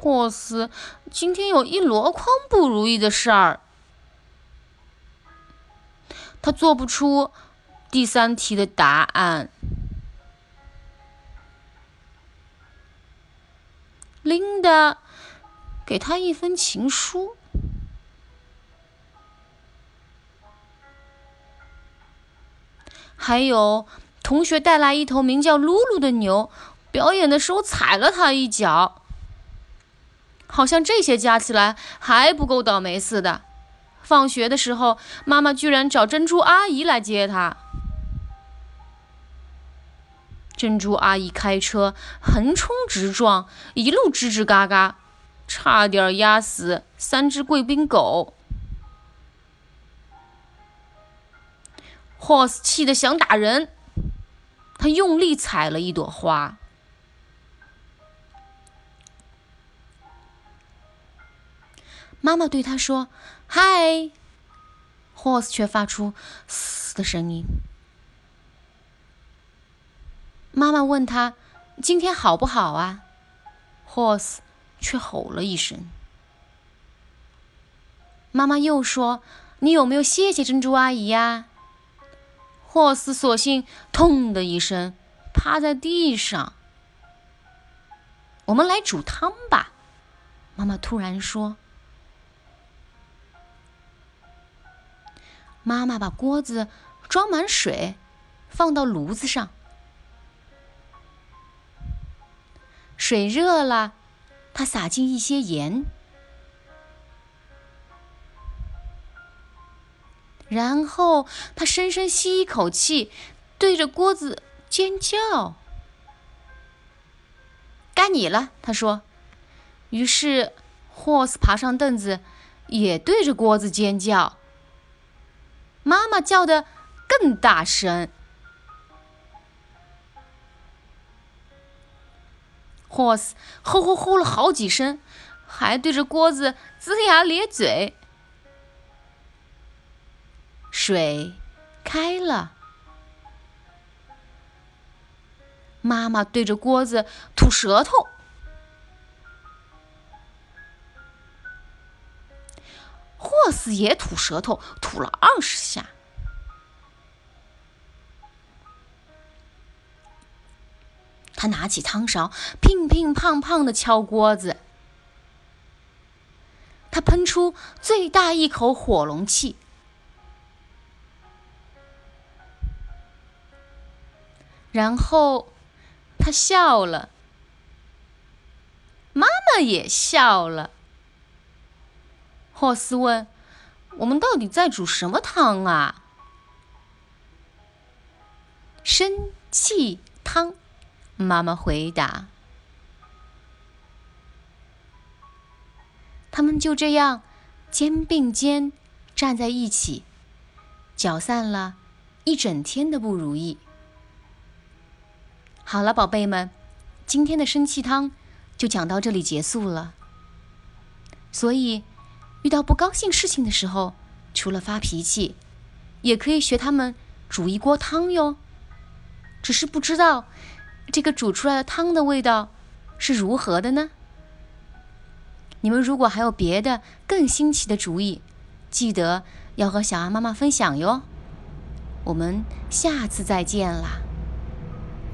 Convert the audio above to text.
霍斯今天有一箩筐不如意的事儿，他做不出第三题的答案。琳达给他一封情书，还有同学带来一头名叫露露的牛，表演的时候踩了他一脚。好像这些加起来还不够倒霉似的。放学的时候，妈妈居然找珍珠阿姨来接他。珍珠阿姨开车横冲直撞，一路吱吱嘎嘎，差点压死三只贵宾狗。霍斯气得想打人，他用力踩了一朵花。妈妈对他说：“嗨。”霍斯却发出“嘶”的声音。妈妈问他：“今天好不好啊？”霍斯却吼了一声。妈妈又说：“你有没有谢谢珍珠阿姨呀？”霍斯索性“痛”的一声趴在地上。我们来煮汤吧，妈妈突然说。妈妈把锅子装满水，放到炉子上。水热了，她撒进一些盐，然后她深深吸一口气，对着锅子尖叫：“该你了！”她说。于是霍斯爬上凳子，也对着锅子尖叫。妈妈叫的更大声，霍斯吼吼吼了好几声，还对着锅子龇牙咧嘴。水开了，妈妈对着锅子吐舌头。霍斯也吐舌头，吐了二十下。他拿起汤勺，乒乒乓乓的敲锅子。他喷出最大一口火龙气，然后他笑了。妈妈也笑了。霍斯问：“我们到底在煮什么汤啊？”生气汤，妈妈回答。他们就这样肩并肩站在一起，搅散了一整天的不如意。好了，宝贝们，今天的生气汤就讲到这里结束了。所以。遇到不高兴事情的时候，除了发脾气，也可以学他们煮一锅汤哟。只是不知道这个煮出来的汤的味道是如何的呢？你们如果还有别的更新奇的主意，记得要和小安妈妈分享哟。我们下次再见啦！